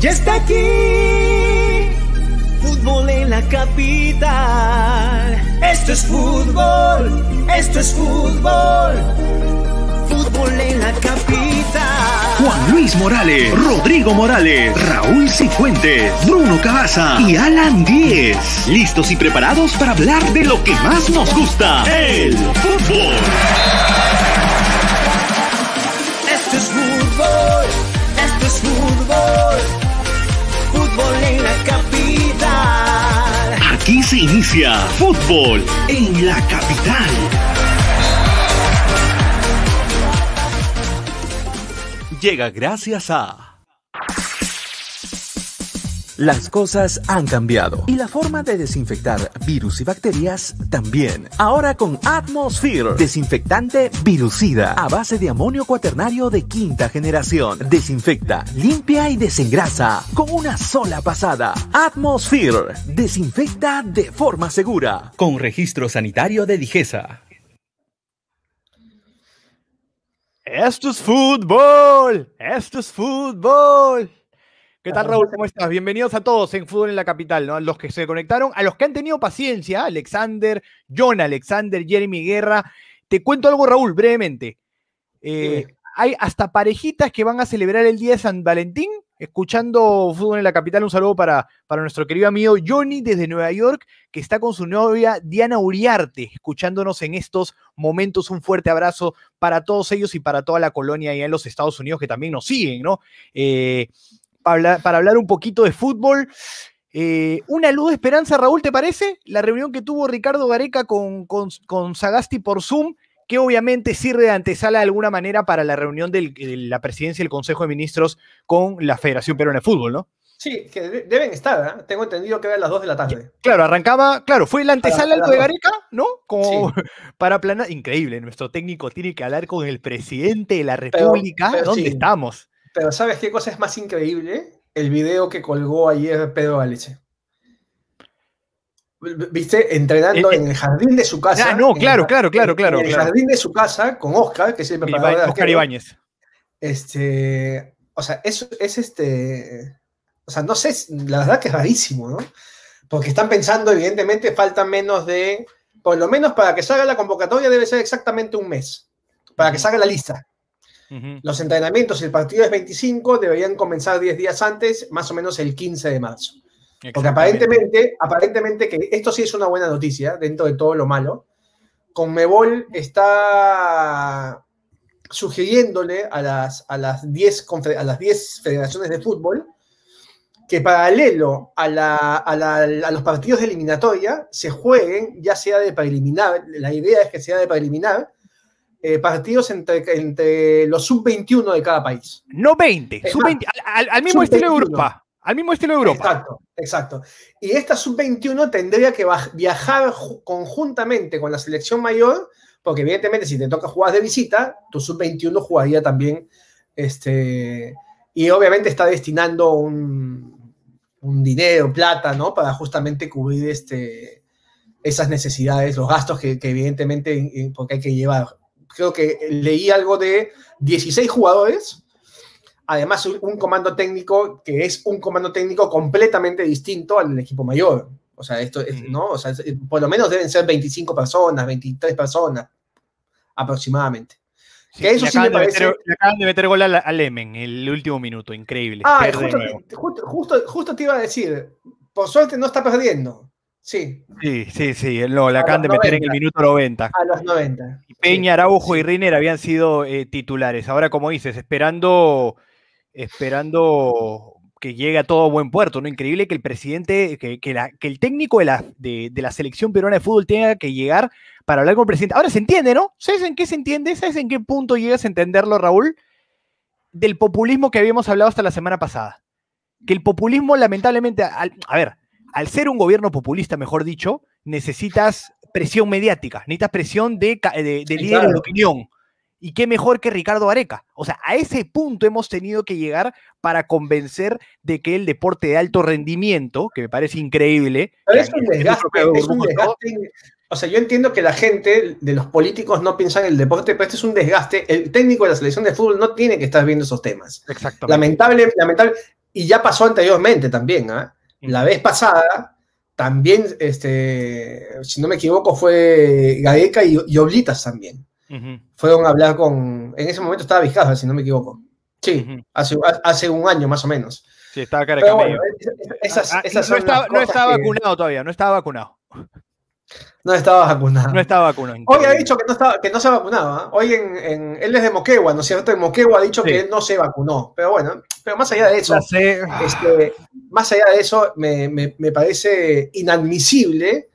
Ya está aquí, fútbol en la capital. Esto es fútbol, esto es fútbol, fútbol en la capital. Juan Luis Morales, Rodrigo Morales, Raúl Cifuentes, Bruno Cabaza y Alan Díez. Listos y preparados para hablar de lo que más nos gusta, el fútbol. Se inicia fútbol en la capital. Llega gracias a... Las cosas han cambiado y la forma de desinfectar virus y bacterias también. Ahora con Atmosphere, desinfectante virucida a base de amonio cuaternario de quinta generación. Desinfecta, limpia y desengrasa con una sola pasada. Atmosphere, desinfecta de forma segura. Con registro sanitario de Digesa. Esto es fútbol, esto es fútbol. ¿Qué tal, Raúl? ¿Cómo estás? Bienvenidos a todos en Fútbol en la Capital, ¿no? A los que se conectaron, a los que han tenido paciencia, Alexander, John Alexander, Jeremy Guerra. Te cuento algo, Raúl, brevemente. Eh, hay hasta parejitas que van a celebrar el Día de San Valentín, escuchando Fútbol en la Capital. Un saludo para, para nuestro querido amigo Johnny desde Nueva York, que está con su novia Diana Uriarte, escuchándonos en estos momentos. Un fuerte abrazo para todos ellos y para toda la colonia allá en los Estados Unidos que también nos siguen, ¿no? Eh, para hablar, un poquito de fútbol. Eh, una luz de esperanza, Raúl, ¿te parece? La reunión que tuvo Ricardo Gareca con, con, Sagasti por Zoom, que obviamente sirve de antesala de alguna manera para la reunión de la presidencia y el Consejo de Ministros con la Federación Peruana de Fútbol, ¿no? Sí, que deben estar, ¿eh? tengo entendido que eran las 2 de la tarde. Claro, arrancaba, claro, fue la antesala algo de Gareca, ¿no? Como para planar, increíble, nuestro técnico tiene que hablar con el presidente de la República, ¿dónde estamos? Pero ¿sabes qué cosa es más increíble? El video que colgó ayer Pedro Galeche. ¿Viste? Entrenando en el jardín de su casa. Ah, no, claro, claro, claro, claro. En el jardín de su casa con Oscar, que es el preparador de Oscar Ibáñez. Este, o sea, es, es este, o sea, no sé, la verdad que es rarísimo, ¿no? Porque están pensando, evidentemente, faltan menos de, por lo menos para que salga la convocatoria debe ser exactamente un mes, para que salga la lista. Los entrenamientos, el partido es 25, deberían comenzar 10 días antes, más o menos el 15 de marzo. Porque aparentemente, aparentemente que esto sí es una buena noticia dentro de todo lo malo. Conmebol está sugiriéndole a las, a las, 10, a las 10 federaciones de fútbol que paralelo a, la, a, los partidos de eliminatoria se jueguen, ya sea de preliminar, la idea es que sea de preliminar, eh, partidos entre, entre los sub-21 de cada país. No 20, sub -20, al, mismo estilo de Europa. Al mismo estilo de Europa. Exacto, exacto. Y esta sub-21 tendría que viajar conjuntamente con la selección mayor, porque evidentemente si te toca jugar de visita, tu sub-21 jugaría también, este, y obviamente está destinando un, un dinero, plata, ¿no? Para justamente cubrir este, esas necesidades, los gastos que, que evidentemente, porque hay que llevar creo que leí algo de 16 jugadores, además un comando técnico que es un comando técnico completamente distinto al del equipo mayor. O sea, esto ¿no? O sea, por lo menos deben ser 25 personas, 23 personas aproximadamente. que eso sí me parece... meter, le acaban de meter gol al, Emen el último minuto, increíble. Ah, justo, justo, te iba a decir, por suerte no está perdiendo. Sí. Sí, sí, sí. Lo, le acaban de meter en el minuto 90. A los 90. Peña, Araujo y Riner habían sido eh, titulares. Ahora, como dices, esperando, esperando que llegue a todo buen puerto, ¿no? Increíble que el presidente, que, el técnico de la, de, la selección peruana de fútbol tenga que llegar para hablar con el presidente. Ahora se entiende, ¿no? ¿Sabes en qué se entiende? ¿Sabes en qué punto llegas a entenderlo, Raúl? Del populismo que habíamos hablado hasta la semana pasada. Que el populismo, lamentablemente, a ver, al ser un gobierno populista, mejor dicho, necesitas presión mediática, necesitas presión de, de, líder de opinión. Y qué mejor que Ricardo Areca. O sea, a ese punto hemos tenido que llegar para convencer de que el deporte de alto rendimiento, que me parece increíble. es un desgaste, O sea, yo entiendo que la gente de los políticos no piensa en el deporte, pero este es un desgaste. El técnico de la selección de fútbol no tiene que estar viendo esos temas. Exactamente. Lamentable, lamentable y ya pasó anteriormente también, ¿ah? La vez pasada, también, este, si no me equivoco, fue Gaeca y, y Oblitas también. Ujú. Fueron a hablar con, en ese momento estaba Vizcaja, si no me equivoco. Sí, hace, hace un año más o menos. Sí, estaba cara bueno, esas, Ah, esas no, estaba, no que- vacunado todavía, no estaba vacunado. No estaba vacunado. No estaba vacunado. Hoy ha dicho que no, estaba, que no se ha vacunado. ¿ah? Hoy en, en- él es de Moquegua, ¿no es cierto? En Moquegua ha dicho Sí. que él no se vacunó. Pero bueno, pero más allá de eso, este, más allá de eso, me, me- me parece inadmisible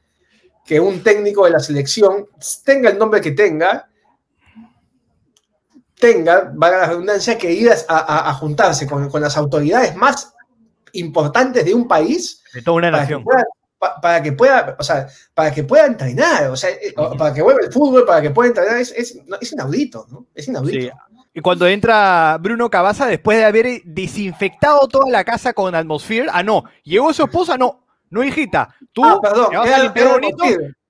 que un técnico de la selección tenga el nombre que tenga, tenga, valga la redundancia, que ir a, a- a juntarse con, con las autoridades más importantes de un país De toda una para que nación. Pa- para que pueda, o sea, para que pueda entrenar, o sea, eh, para que vuelva el fútbol, para que pueda entrenar, es, es, inaudito, ¿no? Es inaudito. Sí. Y cuando entra Bruno Cabaza, después de haber desinfectado toda la casa con Atmosphere, ah, no, llegó su esposa, no, no, hijita, tú Ah, perdón, te vas a limpiar bonito,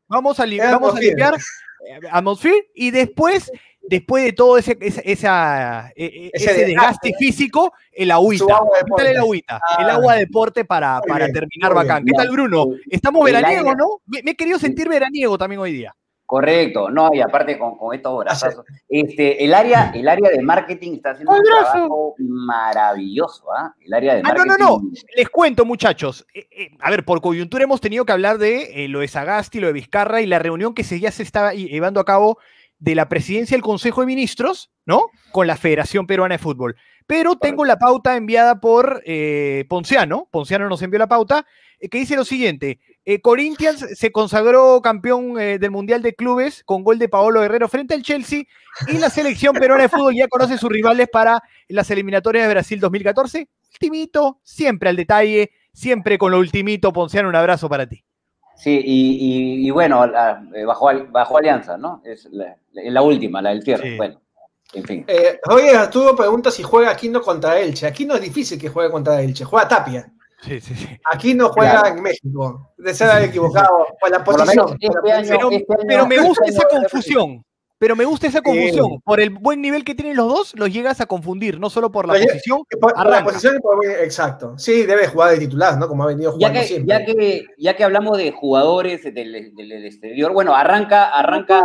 vamos a, li- a limpiar eh, Atmosphere y después, después de todo ese, esa- eh, eh, Ese ese, desgaste, desgaste físico, el agüita. Agua el agüita, el Ah, agua de deporte para, terminar bacán. bien. ¿Qué tal, Bruno? Estamos El veraniego, aire- ¿no? Me, me he querido sentir veraniego también hoy día. Correcto, no, y aparte con, con estos brazos. Este, el, área, el área de marketing está haciendo un trabajo maravilloso, ¿ah? El área de Ah, no, marketing. no, no. Les cuento, muchachos. Eh, eh, a ver, por coyuntura hemos tenido que hablar de eh, lo de Sagasti, lo de Vizcarra y la reunión que se, ya se estaba llevando a cabo de la presidencia del Consejo de Ministros, ¿no? Con la Federación Peruana de Fútbol. Pero tengo la pauta enviada por eh, Ponciano. Ponciano nos envió la pauta, eh, que dice lo siguiente. eh, Corinthians se consagró campeón eh, del Mundial de Clubes con gol de Paolo Guerrero frente al Chelsea y la selección peruana de fútbol ya conoce sus rivales para las eliminatorias de Brasil 2014. Ultimito, siempre al detalle, siempre con lo ultimito. Ponciano, un abrazo para ti. Sí, y, y- y bueno, la- eh, bajo, al- bajo Alianza, ¿no? Es la, la última, la del cierre. Sí. Bueno, en fin. Eh, Roger Arturo pregunta si juega Aquino contra Elche. Aquí no es difícil que juegue contra Elche, juega Tapia. Sí, sí, sí. Aquí no juega Claro. en México. De ser equivocado. Por la posición. este año, posición. Pero, este año- pero me gusta este esa año- confusión. Pero me gusta esa confusión. Por el buen nivel que tienen los dos, los llegas a confundir, no solo por la posición. Por, por la arranca. posición y por- exacto. Sí, debe jugar de titular, ¿no? Como ha venido Ya jugando que, siempre. ya, que, ya que hablamos de jugadores del, del- del exterior, bueno, arranca, arranca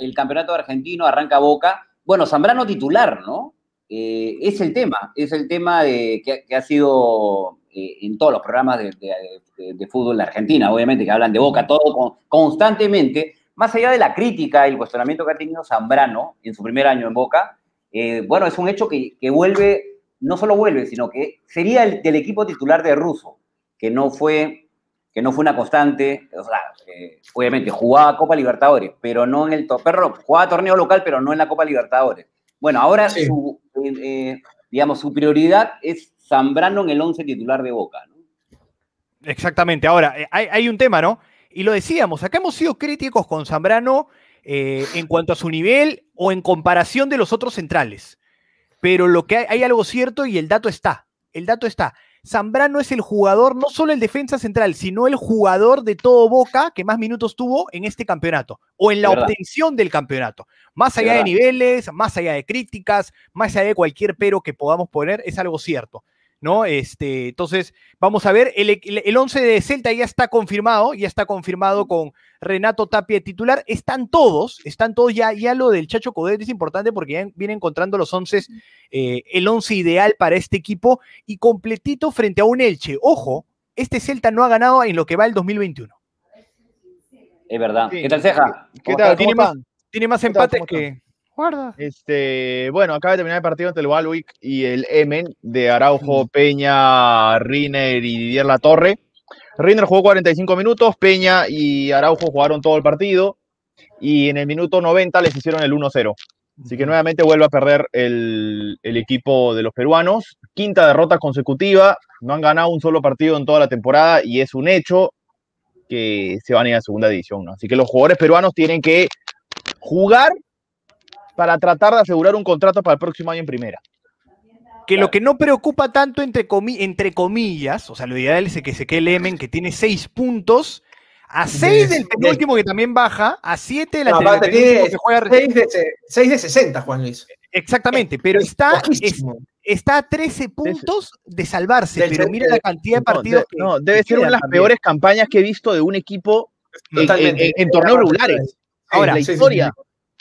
el campeonato argentino, arranca Boca. Bueno, Zambrano titular, ¿no? Eh, es el tema, es el tema de, que, que ha sido eh, en todos los programas de, de- de- de fútbol de Argentina, obviamente, que hablan de Boca, todo con- constantemente, más allá de la crítica y el cuestionamiento que ha tenido Zambrano en su primer año en Boca, eh, bueno, es un hecho que, que vuelve, no solo vuelve, sino que sería el del equipo titular de Russo, que no fue que no fue una constante, o sea, eh, obviamente jugaba Copa Libertadores, pero no en el to- perro, jugaba torneo local, pero no en la Copa Libertadores. Bueno, ahora Sí. su, eh, eh, digamos, su prioridad es Zambrano en el 11 titular de Boca, ¿no? Exactamente. Ahora, hay, hay un tema, ¿no? Y lo decíamos, acá hemos sido críticos con Zambrano eh, en cuanto a su nivel o en comparación de los otros centrales. Pero lo que hay, hay algo cierto y el dato está. El dato está. Zambrano es el jugador, no solo el defensa central, sino el jugador de todo Boca que más minutos tuvo en este campeonato o en la De obtención del campeonato. Más allá de niveles, más allá de críticas, más allá de cualquier pero que podamos poner, es algo cierto. ¿No? Este, entonces, vamos a ver, el, el, el 11 de Celta ya está confirmado, ya está confirmado con Renato Tapia titular. Están todos, están todos ya, ya lo del Chacho Codet es importante porque ya viene encontrando los 11, eh, el 11 ideal para este equipo y completito frente a un Elche. Ojo, este Celta no ha ganado en lo que va el 2021. Es verdad. Sí. ¿Qué tal, Ceja? ¿Qué ¿Cómo tal? Tiene ¿Cómo más-? Tiene más ¿Qué tal? empates ¿Cómo que... Guarda. Este, bueno, acaba de terminar el partido entre el Walwick y el Emen de Araujo, Peña, Riner y Didier Latorre. Riner jugó 45 minutos, Peña y Araujo jugaron todo el partido y en el minuto 90 les hicieron el 1-0. Así que nuevamente vuelve a perder el, el equipo de los peruanos. Quinta derrota consecutiva, no han ganado un solo partido en toda la temporada y es un hecho que se van a ir a segunda división. ¿no? Así que los jugadores peruanos tienen que jugar para tratar de asegurar un contrato para el próximo año en primera. que lo que no preocupa tanto entre, comi- entre comillas, o sea, lo ideal es que se quede el Emen, que tiene seis puntos, a seis del penúltimo que también baja, a siete del No, ante- aparte penúltimo tiene que juega 6 de, de 60, Juan Luis. Exactamente, pero está, es- está a 13 puntos de salvarse, Del pero mira la cantidad de No, partidos de- que. no, debe que ser una de las también. peores campañas que he visto de un equipo en, en- en torneos regulares. Ahora, la sí, sí, historia.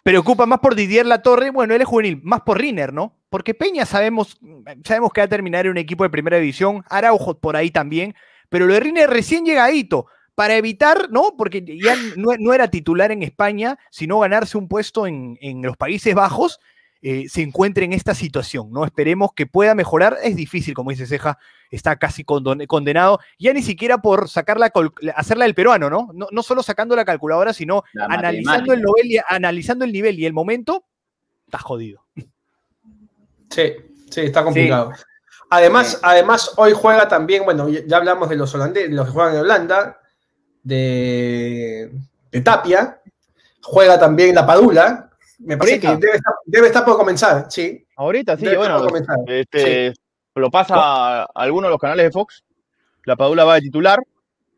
Preocupa más por Didier Latorre, bueno, él es juvenil, más por Riner, ¿no? Porque Peña sabemos, sabemos que va a terminar en un equipo de primera división, Araujo por ahí también, pero lo de Riner recién llegadito, para evitar, ¿no? Porque ya no, era titular en España, sino ganarse un puesto en, en los Países Bajos, eh, se encuentre en esta situación, ¿no? Esperemos que pueda mejorar, es difícil, como dice Ceja, está casi condenado, ya ni siquiera por sacarla, hacerla del peruano, ¿no? ¿no? No solo sacando la calculadora, sino La analizando el, nivel y, analizando el nivel y el momento, está jodido. Sí, sí, está complicado. Además, Sí. además, hoy juega también, bueno, ya hablamos de los holandeses, los que juegan en Holanda, de, de Tapia, juega también la Padula, me parece que debe estar, debe estar por comenzar, sí. Ahorita sí, Debe estar bueno, por comenzar. Lo pasa a alguno de los canales de Fox. La Padula va de titular.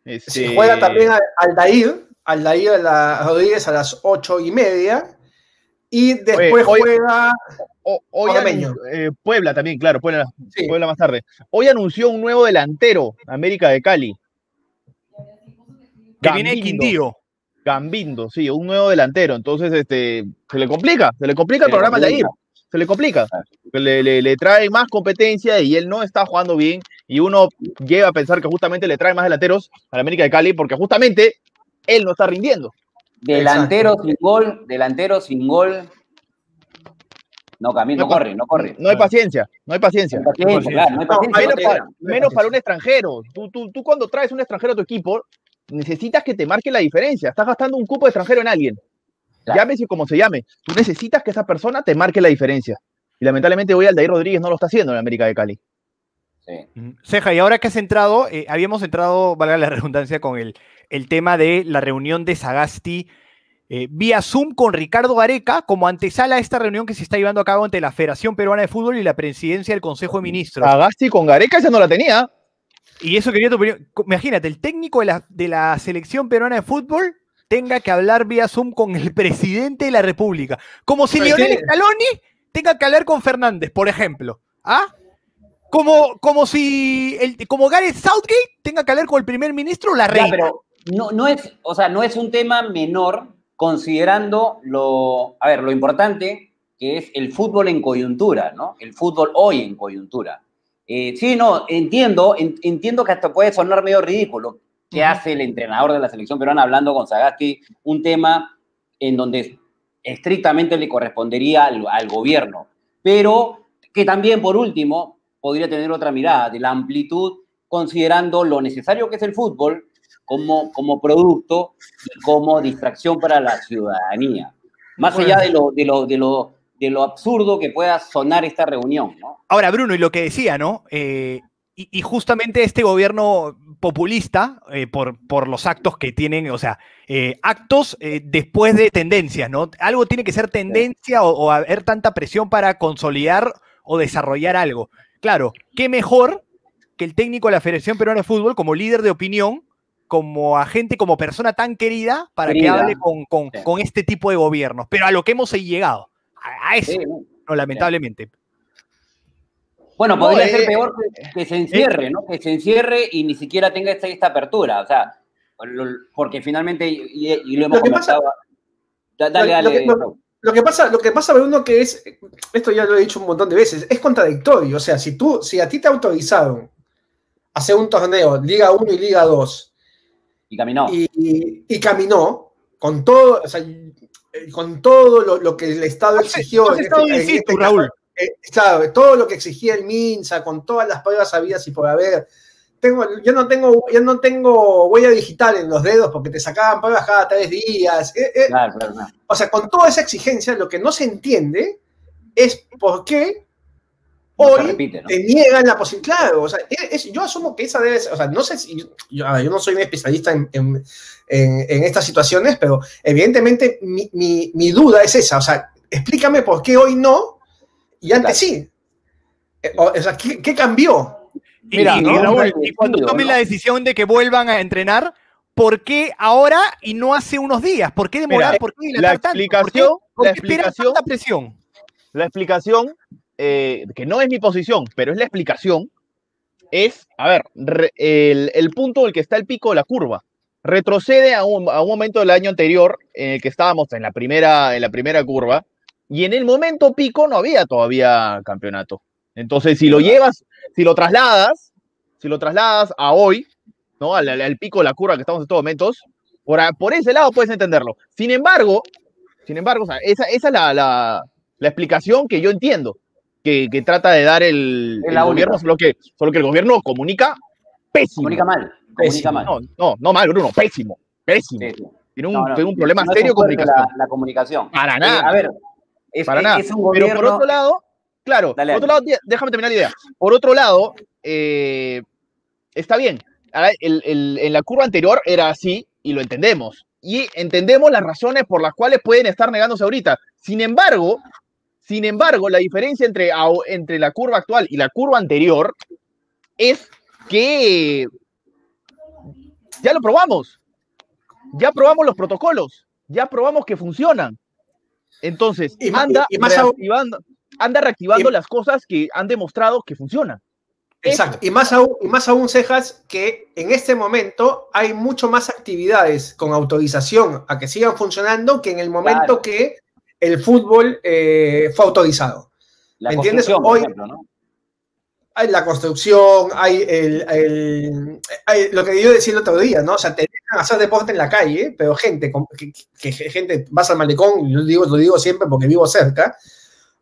Este, Sí, juega también a- Aldair, Aldair a la- Rodríguez a las ocho y media, y después hoy- juega, hoy eh, Puebla también, claro, Puebla, sí, Puebla más tarde. Hoy anunció un nuevo delantero, América de Cali. Que viene de Gambindo. Quindío. Gambindo, sí, un nuevo delantero. Entonces, este, se le complica, se le complica el Se programa de complica. Se le complica. Le, le- le trae más competencia y él no está jugando bien. Y uno llega a pensar que justamente le trae más delanteros a la América de Cali porque justamente él no está rindiendo. Delantero sin gol, delantero sin gol. No camina, no corre, no corre. No hay paciencia, no hay paciencia. No hay paciencia, claro, no hay No, paciencia. Menos, no, para, menos un extranjero. Tú, tú, tú cuando traes un extranjero a tu equipo, necesitas que te marque la diferencia. Estás gastando un cupo de extranjero en alguien. Claro. Llámese como se llame. Tú necesitas que esa persona te marque la diferencia. Y lamentablemente hoy Aldair Rodríguez no lo está haciendo en la América de Cali. Sí. Ceja, y ahora que has entrado, eh, habíamos entrado, valga la redundancia, con el, el tema de la reunión de Sagasti eh, vía Zoom con Ricardo Gareca como antesala a esta reunión que se está llevando a cabo entre la Federación Peruana de Fútbol y la presidencia del Consejo de Ministros. Agasti con Gareca esa no la tenía. Y eso quería tu opinión. Imagínate, el técnico de la, de la selección peruana de fútbol tenga que hablar vía Zoom con el presidente de la República. Como si Lionel. Scaloni tenga que hablar con Fernández, por ejemplo. ¿Ah? Como, como si el, como Gareth Southgate tenga que hablar con el primer ministro o la Ya, reina. pero no, no es, o sea, no es un tema menor considerando lo, a ver, lo importante que es el fútbol en coyuntura, ¿no? El fútbol hoy en coyuntura. Eh, sí, no, entiendo, en- entiendo que hasta puede sonar medio ridículo que hace el entrenador de la selección peruana hablando con Sagasti, un tema en donde estrictamente le correspondería al, al gobierno, pero que también, por último, podría tener otra mirada de la amplitud, considerando lo necesario que es el fútbol como, como producto y como distracción para la ciudadanía. Más allá de lo, de lo, de lo, de lo absurdo que pueda sonar esta reunión, ¿no? Ahora, Bruno, y lo que decía, ¿no? Eh, y, y justamente este gobierno populista, eh, por, por los actos que tienen, o sea, eh, actos eh, después de tendencias, ¿no? Algo tiene que ser tendencia o, o haber tanta presión para consolidar o desarrollar algo. Claro, qué mejor que el técnico de la Federación Peruana de Fútbol como líder de opinión, como agente, como persona tan querida, para Querida. que hable con, con- Sí. con este tipo de gobiernos. Pero a lo que hemos llegado, a, a eso, Sí, ¿no? no, lamentablemente. Bueno, No, podría eh, ser peor que, que se encierre, ¿no? Que se encierre y ni siquiera tenga esta, esta apertura. O sea, lo- porque finalmente, y, lo hemos Lo que pasa- comentado. Da- dale, lo- lo dale. que- lo- Lo que pasa, lo que pasa, Bruno, que es, esto ya lo he dicho un montón de veces, es contradictorio. O sea, si tú, si a ti te autorizaron hacer un torneo, Liga 1 y Liga 2, Y caminó. y, y- y caminó con todo, o sea, eh, con todo lo, lo que el Estado exigió. Has en estado este- en situ, este Raúl. eh, claro, todo lo que exigía el MINSA, con todas las pruebas habidas y por haber. Tengo, yo no tengo, yo no tengo huella digital en los dedos porque te sacaban pruebas cada tres días. Eh, eh, Claro, claro, claro. o sea, con toda esa exigencia, lo que no se entiende es por qué No hoy repite, ¿no? te niegan la posibilidad. Claro, o sea, es- yo asumo que esa debe ser, o sea, no sé si, yo, no soy un especialista en, en- en- en estas situaciones, pero evidentemente mi, mi- mi duda es esa, o sea, explícame por qué hoy no y antes Claro. sí. Eh, O, o sea, ¿qué, qué cambió? Y- Mira, y, ¿no? y Raúl, Un y cuando tomen ¿no? la decisión de que vuelvan a entrenar, ¿por qué ahora y no hace unos días? ¿Por qué demorar? Mira, ¿Por qué la dilatar tanto? ¿Por qué- explicación- por la qué esperar explicación- tanta presión? La explicación eh, que no es mi posición, pero es la explicación, es, a ver, re- el, el punto en el que está el pico de la curva. Retrocede a un, a un momento del año anterior en el que estábamos en la, primera, en la primera curva y en el momento pico no había todavía campeonato. Entonces, si lo llevas, si lo trasladas, si lo trasladas a hoy, ¿no? Al, pico de la curva que estamos en estos momentos, por, ese lado puedes entenderlo. Sin embargo, sin embargo, o sea, esa, esa es la, la- la explicación que yo entiendo, que, que trata de dar el, gobierno, solo que, solo que el gobierno comunica pésimo. Comunica mal. Comunica mal. No, no, no mal, Bruno, pésimo, pésimo. Tiene un, No, no, tiene un problema no serio comunicación. La, la comunicación. Para Eh, nada. a ver, es, para es- nada. es un Pero por otro lado, claro, Dale, por otro lado, dé- déjame terminar la idea. Por otro lado, eh, está bien. El- el- en la curva anterior era así y lo entendemos. Y entendemos las razones por las cuales pueden estar negándose ahorita. Sin embargo, sin embargo, la diferencia entre, entre la curva actual y la curva anterior es que ya lo probamos. Ya probamos los protocolos. Ya probamos que funcionan. Entonces, Y anda, y más aún- reactivando, anda reactivando y- las cosas que han demostrado que funcionan. Exacto. Y más aún, y más aún, Cejas, que en este momento hay mucho más actividades con autorización a que sigan funcionando que en el momento Claro. que el fútbol eh, fue autorizado. La ¿Me entiendes? Hoy- ejemplo, ¿no? Hay la construcción, hay, el, el- hay lo que yo decía el otro día, ¿no? O sea, te dejan hacer deporte en la calle, pero gente, que, que- gente, vas al malecón, lo digo, lo digo siempre porque vivo cerca,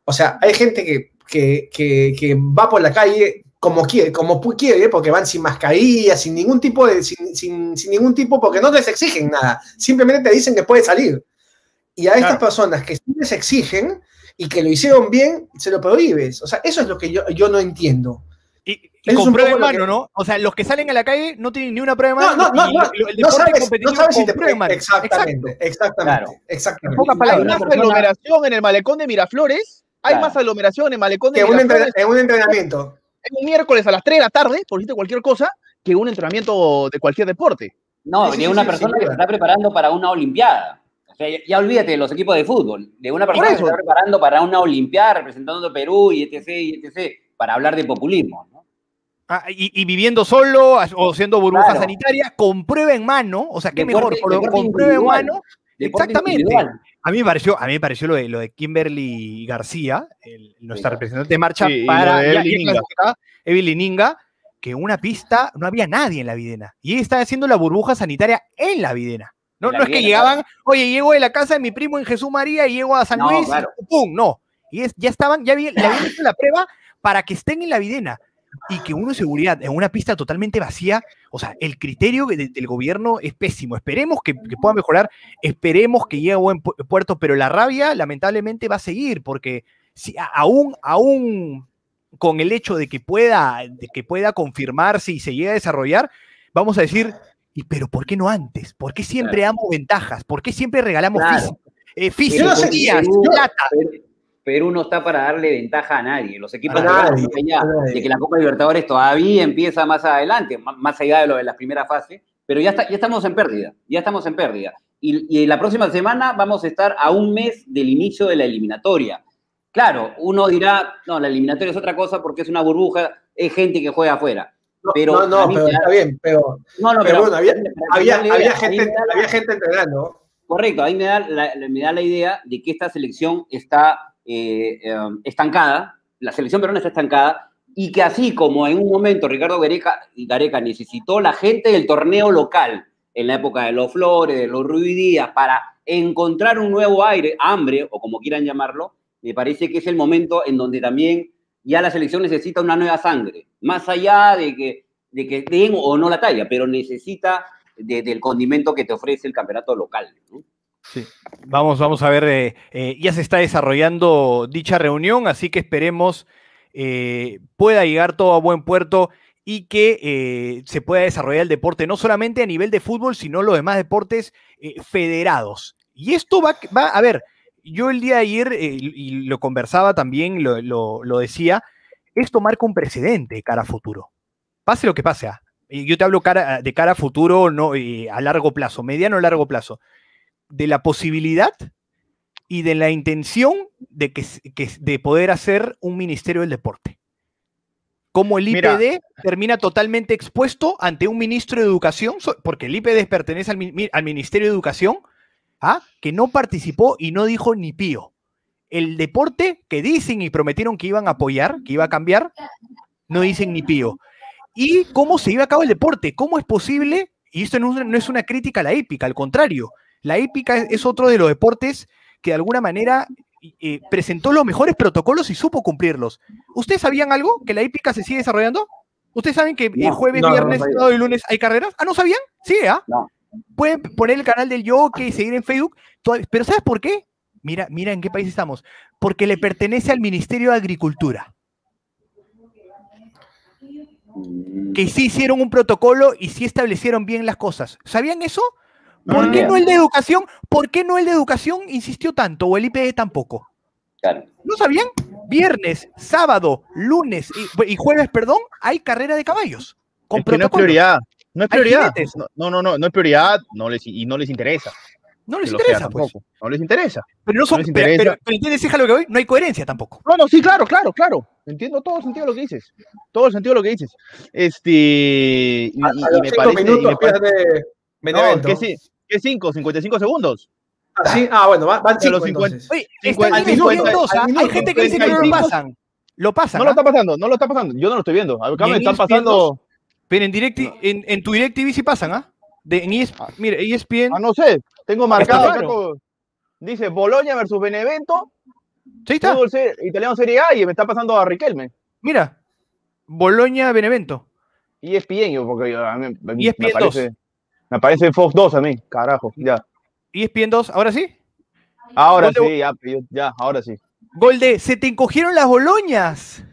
o sea, hay gente que, que, que, que va por la calle como quiere, como quiere, porque van sin mascarilla, sin ningún tipo de, sin, sin- sin ningún tipo, porque no les exigen nada, simplemente te dicen que puedes salir. Y a estas Claro. personas que sí les exigen y que lo hicieron bien, se lo prohíbes. O sea, eso es lo que yo, yo no entiendo. Y, con un prueba en mano, que- ¿no? O sea, los que salen a la calle no tienen ni una prueba No, en no, mano. no, y no, lo- el no deporte sabes, no competitivo sabes si con te prueba en mano. Exactamente, Exacto. exactamente, Claro. exactamente. En Hay más persona- aglomeración en el malecón de Miraflores. Hay Claro. más aglomeración en el malecón de que un, Miraflores entre- en un entrenamiento. un miércoles a las 3 de la tarde, por decirte cualquier cosa, que un entrenamiento de cualquier deporte. No, Sí, una sí, persona que se está preparando para una Olimpiada. O sea, ya, ya olvídate de los equipos de fútbol. De una persona que se está preparando para una Olimpiada representando a Perú y etc. y etc. Para hablar de populismo. Ah, y, y viviendo solo o siendo burbuja Claro. sanitaria, con prueba en mano, o sea, qué Deporte- mejor, con, prueba en mano. Deporte Exactamente. individual. A mí me pareció, a mí me pareció lo de, lo de Kimberly García, el- nuestra representante de marcha, Sí, para Evelyn Ninga. que en una pista no había nadie en la videna. Y ella estaba haciendo la burbuja sanitaria en la videna. No, la no es que llegaban, oye, llego de la casa de mi primo en Jesús María y llego a San No, Luis, claro. y ¡pum! No. Y es, ya estaban, ya habían, le habían hecho la prueba para que estén en la videna. Y que uno de seguridad en una pista totalmente vacía, o sea, el criterio de- del gobierno es pésimo. Esperemos que, que pueda mejorar, esperemos que llegue a buen pu- puerto, pero la rabia lamentablemente va a seguir, porque si, aún, aún con el hecho de que pueda, de que pueda confirmarse y se llegue a desarrollar, vamos a decir, ¿y pero por qué no antes? ¿Por qué siempre damos ventajas? ¿Por qué siempre regalamos Claro. físico? Eh, físico, Yo no sé, días, Perú- plata. Perú no está para darle ventaja a nadie. Los equipos de Perú nadie, saben ya a nadie. de que la Copa Libertadores todavía empieza más adelante, más allá de lo de la primera fase, pero ya, está, ya estamos en pérdida, ya estamos en pérdida. Y, y la próxima semana vamos a estar a un mes del inicio de la eliminatoria. Claro, uno dirá, no, la eliminatoria es otra cosa porque es una burbuja, es gente que juega afuera. No, Pero no, no, pero está bien, pero, No, no, pero bueno, había, había, gente, la- había gente entrenando. Correcto, ahí me da la, me da la idea de que esta selección está eh, eh, estancada, la selección peruana está estancada, y que así como en un momento Ricardo Gareca, necesitó la gente del torneo local, en la época de los Flores, de los Ruiz Díaz, para encontrar un nuevo aire, hambre, o como quieran llamarlo, me parece que es el momento en donde también ya la selección necesita una nueva sangre, más allá de que, de que den o no la talla, pero necesita de- del condimento que te ofrece el campeonato local. Vamos, vamos a ver, eh, eh, ya se está desarrollando dicha reunión, así que esperemos eh, pueda llegar todo a buen puerto y que eh, se pueda desarrollar el deporte, no solamente a nivel de fútbol, sino los demás deportes federados. Y esto va, va, a ver, yo el día de ayer, y lo conversaba también, lo, lo- lo decía, esto marca un precedente de cara a futuro. Pase lo que pase. ah. Yo te hablo cara, de cara a futuro, no, a largo plazo, mediano o largo plazo de la posibilidad y de la intención de, que, de poder hacer un ministerio del deporte. Como el Mira. IPD termina totalmente expuesto ante un ministro de Educación, porque el IPD pertenece al, al Ministerio de Educación, ¿ah? que no participó y no dijo ni pío. El deporte que dicen y prometieron que iban a apoyar, que iba a cambiar, no dicen ni pío. ¿Y cómo se lleva a cabo el deporte? ¿Cómo es posible? Y esto no es una, crítica a la hípica, al contrario. La hípica es, es otro de los deportes que de alguna manera eh, presentó los mejores protocolos y supo cumplirlos. ¿Ustedes sabían algo? ¿Que la hípica se sigue desarrollando? ¿Ustedes saben que eh, No, jueves, no, no, no viernes, sábado y lunes hay carreras? ¿Ah, no sabían? Sí, ¿ah? No. Pueden poner el canal del jockey y seguir en Facebook. Pero ¿sabes por qué? Mira, mira en qué país estamos. Porque le pertenece al Ministerio de Agricultura. Mm, que sí hicieron un protocolo y sí establecieron bien las cosas. ¿Sabían eso? ¿Por No, qué no. el de educación? ¿Por qué no el de educación insistió tanto o el IPD tampoco? Claro. ¿No sabían? Viernes, sábado, lunes y, y jueves, perdón, hay carrera de caballos. Con Es que no es prioridad. No es prioridad. No, no, no, no, no es prioridad no les, y no les interesa. No que les sea interesa, pues. tampoco. No les interesa. Pero no son, les pero, interesa. pero- pero ¿entiendes, hija, lo que voy? No hay coherencia tampoco. No, no, sí, claro, claro, claro. Entiendo todo el sentido de lo que dices. Todo el sentido de lo que dices. Este. Y, A, y- a y los me cinco parece. y minutos me parece- pierde no, Benevento. ¿qué, sí? ¿Qué 5? ¿55 segundos? Ah, sí, ah, bueno, va- van A los cinco 50. entonces. Oye, Cincuenta- está en cincuenta- ESPN 2, al ¿ah? Hay gente que dice que no lo 35. pasan. Lo pasan. No lo ¿ah? está pasando, no lo está pasando. Yo no lo estoy viendo. Acá ¿Y me en están ESPN pasando. Pero en, direct, en, en tu DirecTV sí pasan, ¿ah? De, en ES, mire, E ESPN. Ah, no sé. Tengo marcado claro. Dice Boloña versus Benevento. Sí está. Fútbol italiano Serie A y me está pasando a Riquelme. Mira, Boloña Benevento. Y es yo, porque a mí, me- me, ESPN aparece, me aparece Fox 2 a mí. Carajo, ya. ESPN 2, ahora sí. Ahora ¿Dónde- sí, ya, ya, ahora sí. Gol de se te encogieron las boloñas.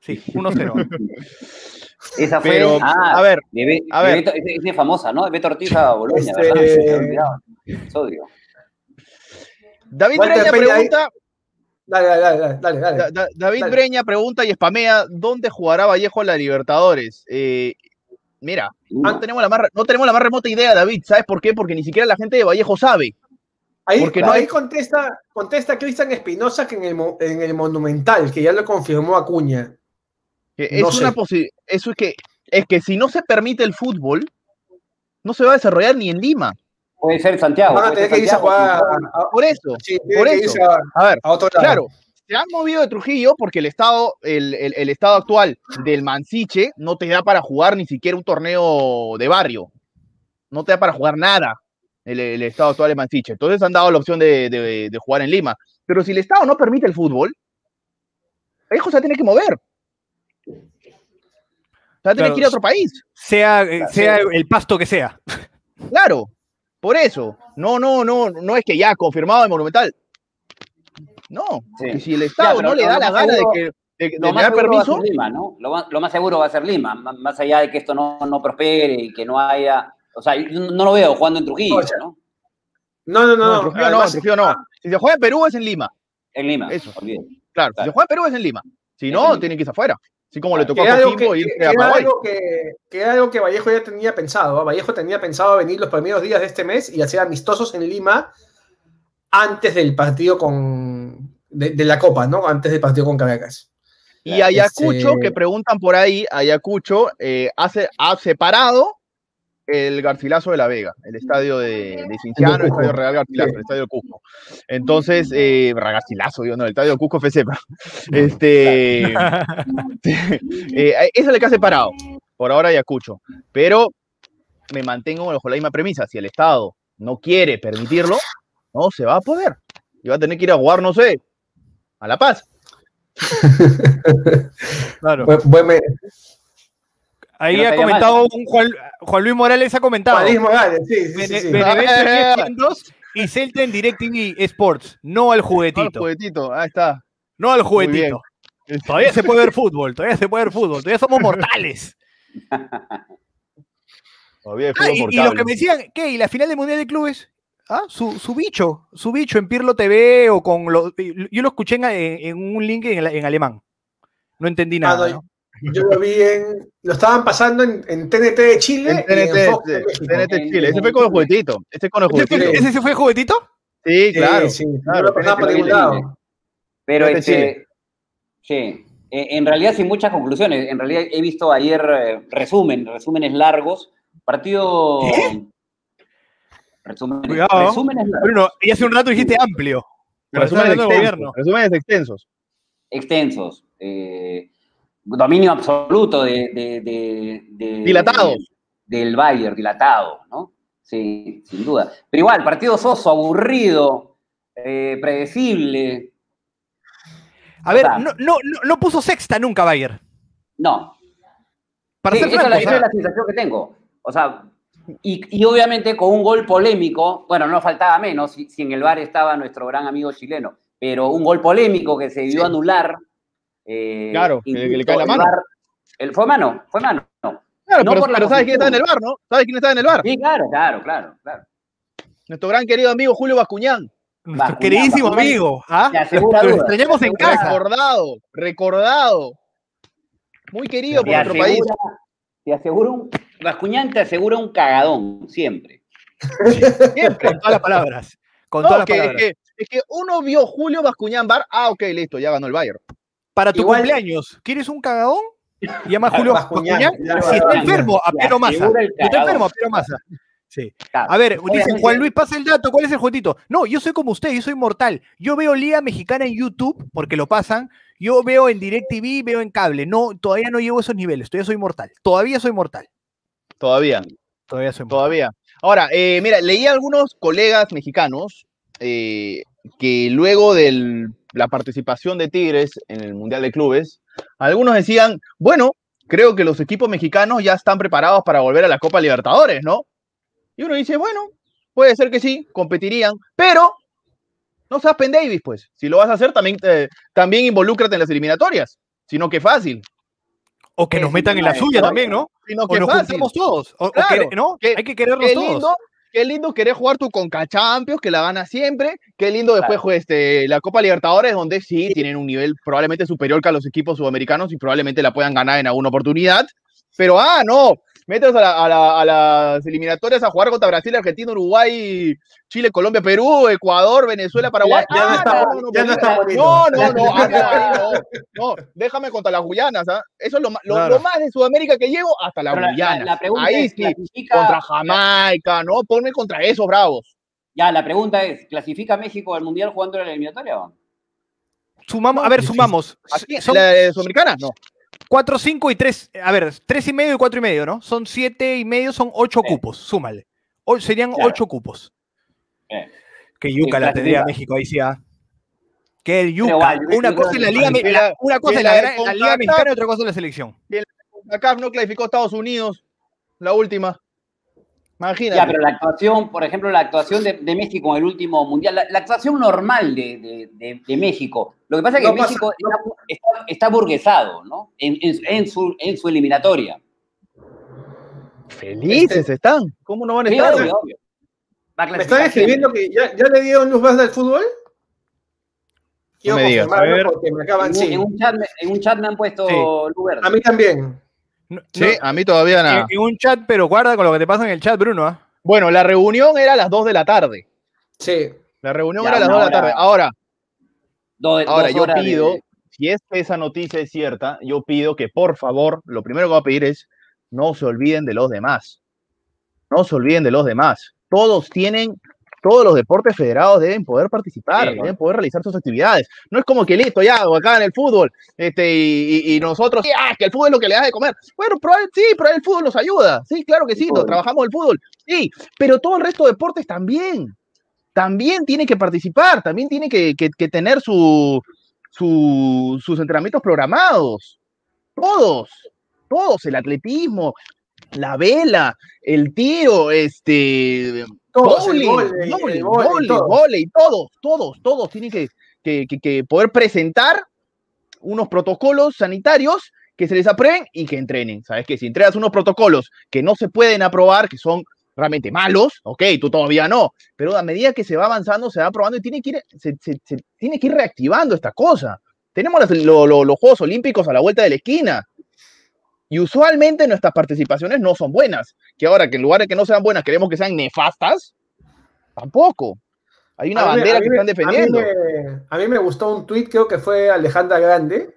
Sí, 1-0. Esa fue. Pero, ah, a ver, de a ver. Beto- esa esa es famosa, ¿no? De Beto Ortiz a Boloña, Este- ¿verdad? Olvidado. Sodio. David Breña pregunta, Dale, dale, dale, dale, dale. Da- Da- David Dale. Breña pregunta y spamea dónde jugará Vallejo en la Libertadores. Eh, mira, no tenemos, la más, no tenemos la más remota idea, David. ¿Sabes por qué? Porque ni siquiera la gente de Vallejo sabe. Ahí, porque no ahí hay- contesta, contesta Cristian Espinosa que en el, en el Monumental, que ya lo confirmó Acuña. Que es No una Eso es que, es que si no se permite el fútbol, no se va a desarrollar ni en Lima. Puede ser Santiago. Van a puede tener ser que irse a Santiago, jugar sí, a, a- Por eso, sí, por eso. a, a ver, a otro lado. claro, se han movido de Trujillo porque el estado, el, el- el estado actual del Mansiche no te da para jugar ni siquiera un torneo de barrio. No te da para jugar nada el, el estado actual de Mansiche. Entonces han dado la opción de, de- de jugar en Lima. Pero si el estado no permite el fútbol, Vallejo se tener que mover. Se va a tener Claro. que ir a otro país. Sea, sea el pasto que sea. Claro, por eso. No, no, no, no es que ya confirmado el Monumental. No, Sí. que si el Estado no le da la gana de que de, de Lo más dar seguro va a permiso, ser Lima, ¿no? Lo más, lo más seguro va a ser Lima, má- más allá de que esto no, no prospere y que no haya. O sea, yo no lo veo jugando en Trujillo, No, ¿no? No, no, no. Trujillo no, Además, Trujillo no. Si se juega en Perú es en Lima. En Lima, Eso. Claro, si se juega en Perú es en Lima. Si Es no, tienen que irse afuera. Así como le tocó Que a era, algo que, Coquimbo que- irse que a era Paraguay. algo que, que era algo que Vallejo ya tenía pensado. ¿ah? Vallejo tenía pensado venir los primeros días de este mes y hacer amistosos en Lima antes del partido con de, de la Copa, ¿no? Antes del partido con Caracas. Y Ayacucho, Este- que preguntan por ahí, Ayacucho eh, hace, ha separado el Garcilaso de la Vega, el estadio de, de Cinciano, el estadio Real Garcilaso, Sí. el estadio de Cusco. Entonces, eh, Garcilaso, digo, no, el estadio de Cusco FC, pero, este, eh, eso es lo que ha separado, por ahora Ayacucho. Pero me mantengo bajo la misma premisa, si el Estado no quiere permitirlo, no se va a poder. Y va a tener que ir a jugar, no sé, a La Paz. Claro. Buen- buen me- Ahí no ha comentado un Juan, Juan Luis Morales ha comentado. París Morales, sí, sí, sí, Bene- sí. Benevento en Ah, ESPN 2 y Celta en DirecTV Sports. No al No, el juguetito. juguetito, ahí está. No al juguetito. Todavía se puede ver fútbol. Todavía se puede ver fútbol. Todavía somos mortales. Todavía hay Ah, fútbol y, por y lo que me decían, ¿qué? ¿Y la final del Mundial de Clubes? Ah, su, su bicho, su bicho en Pirlo TV o con lo, yo lo escuché en, en un link en, en alemán. No entendí Ah, nada. no, ¿no? Yo lo vi en. Lo estaban pasando en, en TNT de Chile En y en TNT, Fox de. TNT Chile. Ese fue con el juguetito. Ese con el ¿Ese, fue, juguetito. ese sí fue juguetito? Sí, claro. sí. Pero este, sí, eh, en realidad sin muchas conclusiones. En realidad he visto ayer eh, resumen, resúmenes largos. Partido. Resúmenes, Cuidado. resúmenes Bruno, y hace un rato dijiste amplio. Estás Resúmenes del extensos. gobierno. Resúmenes extensos. extensos. eh, dominio absoluto de, de- de- de- Dilatado. del Bayern, dilatado, ¿no? Sí, sin duda. Pero igual, partido soso, aburrido, eh, predecible. A ver, no, no, no, no puso sexta nunca Bayer. No, Para Sí, ser esa, es la, francos, esa es la sensación que tengo. O sea, y, y obviamente con un gol polémico, bueno, no faltaba menos si, si en el bar estaba nuestro gran amigo chileno, pero un gol polémico que se debió anular. eh, Claro, que- que le cae la el mano. El, fue mano, fue mano. No. Claro, No pero, por la pero ¿sabes quién está en el bar, no? ¿Sabes quién está en el bar? Sí, claro, claro, claro, claro. Nuestro gran querido amigo Julio Bascuñán. Nuestro Bajo, queridísimo amigo. ¿ah? Lo extrañamos en casa. Recordado, recordado. Muy querido por nuestro país. te asegura un. Bascuñán te asegura un cagadón, siempre. Siempre. Con todas las palabras. Con No, todas las que- palabras. que- es que uno vio Julio Bascuñán Bar. Ah, ok, listo, ya ganó el Bayern. Para tu Igual- cumpleaños, ¿quieres un cagadón? Llama a Julio Bascuñán, Si está enfermo, a Te Piero Massa. asegura el Si está enfermo, a Piero Massa. Sí. Claro. A ver, dicen Juan Luis, pasa el dato, ¿cuál es el jueguito? No, yo soy como usted, yo soy mortal. Yo veo Liga Mexicana en YouTube, porque lo pasan. Yo veo en DirecTV, veo en cable. No, todavía no llego a esos niveles, todavía soy mortal. Todavía soy mortal. Todavía, Todavía todavía. Ahora, eh, mira, leí a algunos colegas mexicanos eh, que luego de la participación de Tigres en el Mundial de Clubes, algunos decían, bueno, creo que los equipos mexicanos ya están preparados para volver a la Copa Libertadores, ¿no? Y uno dice, bueno, puede ser que sí, competirían, pero no seas Penn Davis, pues. Si lo vas a hacer, también, eh, también involúcrate en las eliminatorias, sino que fácil. O que nos metan en la suya también, ¿no? Sino que nos fácil. juntamos todos. O, o ¿no? que- Hay que querernos Qué todos. lindo, qué lindo querer jugar tu Conca Champions, que la gana siempre. Qué lindo después jugar este, la Copa Libertadores, donde sí tienen un nivel probablemente superior que a los equipos sudamericanos y probablemente la puedan ganar en alguna oportunidad. Pero, ah, no, metes a, la- a la- a las eliminatorias a jugar contra Brasil, Argentina, Uruguay, Chile, Colombia, Perú, Ecuador, Venezuela, Paraguay. Ya- ya no Ah, está no, no, ya no está no, no, no, ah, no, ahí no, no, déjame contra las Guyanas, ¿ah? Eso es lo, lo- Claro. lo más de Sudamérica que llego hasta las Pero Guyanas. la pregunta ahí es, sí, ¿clasifica- contra Jamaica, ¿no? Ponme contra esos bravos. Ya, la pregunta es, ¿clasifica México al Mundial jugando en la eliminatoria? o no? Sumamos, a ver, sumamos. Son ¿La de Sudamericana? No. 4, 5 y 3. A ver, 3 y medio y 4 y medio, ¿no? Son 7 y medio, son 8 Sí. cupos. Súmale. O- serían Claro. 8 cupos. Sí. Que yuca la tendría. México ahí sí. ah. Que yuca. igual, yo una cosa es la Liga, la- la- una cosa la, la Mexicana y otra cosa es la selección. Acá no clasificó a Estados Unidos, la última. Imagínate. Ya, pero la actuación, por ejemplo, la actuación de, de México en el último mundial, la, la actuación normal de, de- de- de México. Lo que pasa es que No pasa- México está, está- está burguesado, ¿no? En, en- en su, en su eliminatoria. Felices Este- están. ¿Cómo no van a Sí, estar? obvio, obvio. ¿Me están escribiendo que ya, ya le dieron luz verde al fútbol? Quiero me digas. A ver. porque me acaban, siempre. sí. En, un, en chat, me- en un chat me han puesto Sí. luz verde. A mí también. No- Sí, no, a mí todavía nada. en un chat, pero guarda con lo que te pasa en el chat, Bruno. ¿ah? Bueno, la reunión era a las 2 de la tarde. Sí. La reunión Ya, era a las una 2 de la tarde. Ahora, ahora yo de- pido, si es que esa noticia es cierta, yo pido que por favor, lo primero que voy a pedir es no se olviden de los demás. No se olviden de los demás. Todos tienen, todos los deportes federados deben poder participar, Sí. deben poder realizar sus actividades. No es como que listo, ya, acá en el fútbol, este, y, y- y nosotros, ah, que el fútbol es lo que le da de comer. Bueno, sí, pero el fútbol nos ayuda. Sí, claro que sí, trabajamos el fútbol. Sí, pero todo el resto de deportes también. También tiene que participar, también tiene que, que- que tener su, su- sus entrenamientos programados. Todos, todos, el atletismo, la vela, el tiro, este, Todos, todo. vóley, todos, todos, todos tienen que, que- que- que poder presentar unos protocolos sanitarios que se les aprueben y que entrenen. ¿Sabes que Si entregas unos protocolos que no se pueden aprobar, que son realmente malos, ok, tú todavía no, pero a medida que se va avanzando, se va aprobando y tiene que ir, se, se- se tiene que ir reactivando esta cosa. Tenemos los Juegos Olímpicos a la vuelta de la esquina. Y usualmente nuestras participaciones no son buenas. Que ahora que en lugar de que no sean buenas, queremos que sean nefastas, tampoco. Hay una A bandera mí que están defendiendo. A mí, me, a mí me gustó un tweet, creo que fue Alejandra Grande.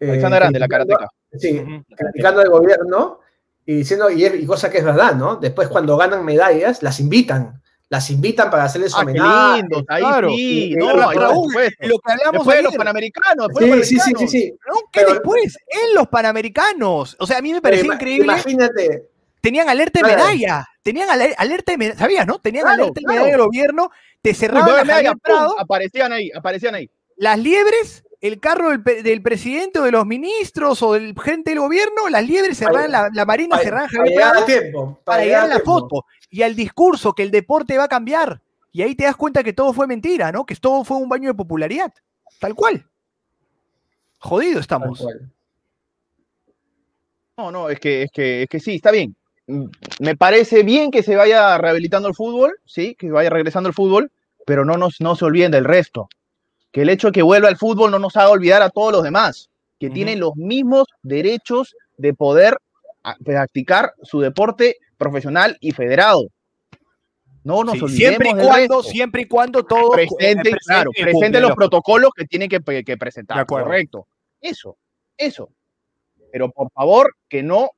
eh, Alexandra Grande, la karateca. Sí, criticando al gobierno y diciendo, y, es- y cosa que es verdad, ¿no? Después cuando ganan medallas, las invitan. Las invitan para hacerles Ah, qué homenaje. lindo, ahí claro. sí, Y- no, Raúl. Lo que hablamos de los panamericanos, después de los Sí, sí, sí, sí, sí. No, ¿qué Pero- después? En los Panamericanos. O sea, a mí me parecía Ima- increíble. Imagínate, Tenían alerta de Claro. medalla. Tenían ale- alerta de medalla. ¿Sabías, no? Tenían Claro, alerta de claro. medalla del gobierno. Te cerraban la. Prado, aparecían ahí, aparecían ahí. las liebres, el carro del, presidente o de los ministros o del gente del gobierno, las liebres cerraban la, la marina, para, cerraban para Javier llegar a tiempo. para llegar a la tiempo. foto. Y al discurso que el deporte va a cambiar. Y ahí te das cuenta que todo fue mentira, ¿no? Que todo fue un baño de popularidad. Tal cual. Jodido estamos. cual. No, no, es que, es que, es que sí, está bien. Mm, Me parece bien que se vaya rehabilitando el fútbol, sí, que vaya regresando el fútbol, pero no, nos, no se olviden del resto. Que el hecho de que vuelva el fútbol no nos haga olvidar a todos los demás, que tienen los mismos derechos de poder a- practicar su deporte profesional y federado. No nos Sí, olvidemos siempre y cuando, siempre y cuando todo presenten, claro, presenten los protocolos que tienen que, presentar. Correcto. Eso, eso. Pero por favor, que no